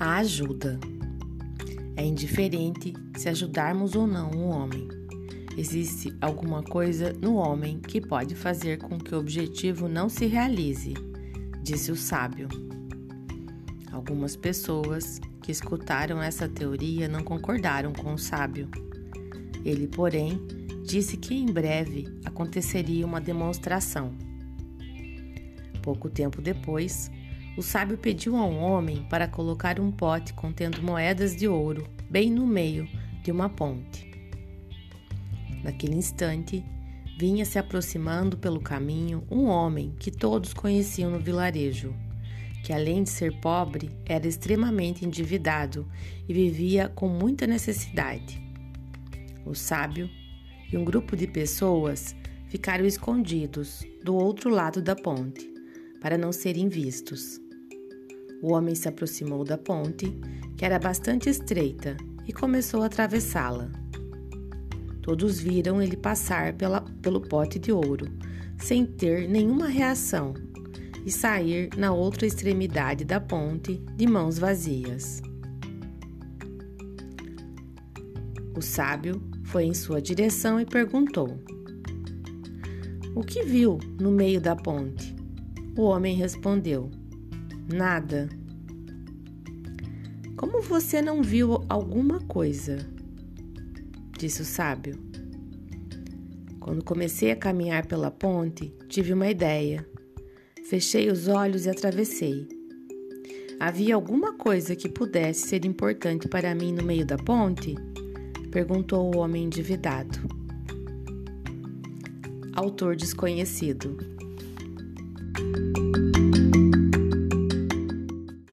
A ajuda. É indiferente se ajudarmos ou não um homem. Existe alguma coisa no homem que pode fazer com que o objetivo não se realize, disse o sábio. Algumas pessoas que escutaram essa teoria não concordaram com o sábio. Ele, porém, disse que em breve aconteceria uma demonstração. Pouco tempo depois, o sábio pediu a um homem para colocar um pote contendo moedas de ouro bem no meio de uma ponte. Naquele instante, vinha se aproximando pelo caminho um homem que todos conheciam no vilarejo, que além de ser pobre, era extremamente endividado e vivia com muita necessidade. O sábio e um grupo de pessoas ficaram escondidos do outro lado da ponte, para não serem vistos. O homem se aproximou da ponte, que era bastante estreita, e começou a atravessá-la. Todos viram ele passar pela, pelo pote de ouro, sem ter nenhuma reação, e sair na outra extremidade da ponte de mãos vazias. O sábio foi em sua direção e perguntou: O que viu no meio da ponte? O homem respondeu: Nada. Como você não viu alguma coisa? Disse o sábio. Quando comecei a caminhar pela ponte, tive uma ideia. Fechei os olhos e atravessei. Havia alguma coisa que pudesse ser importante para mim no meio da ponte? Perguntou o homem endividado. Autor desconhecido.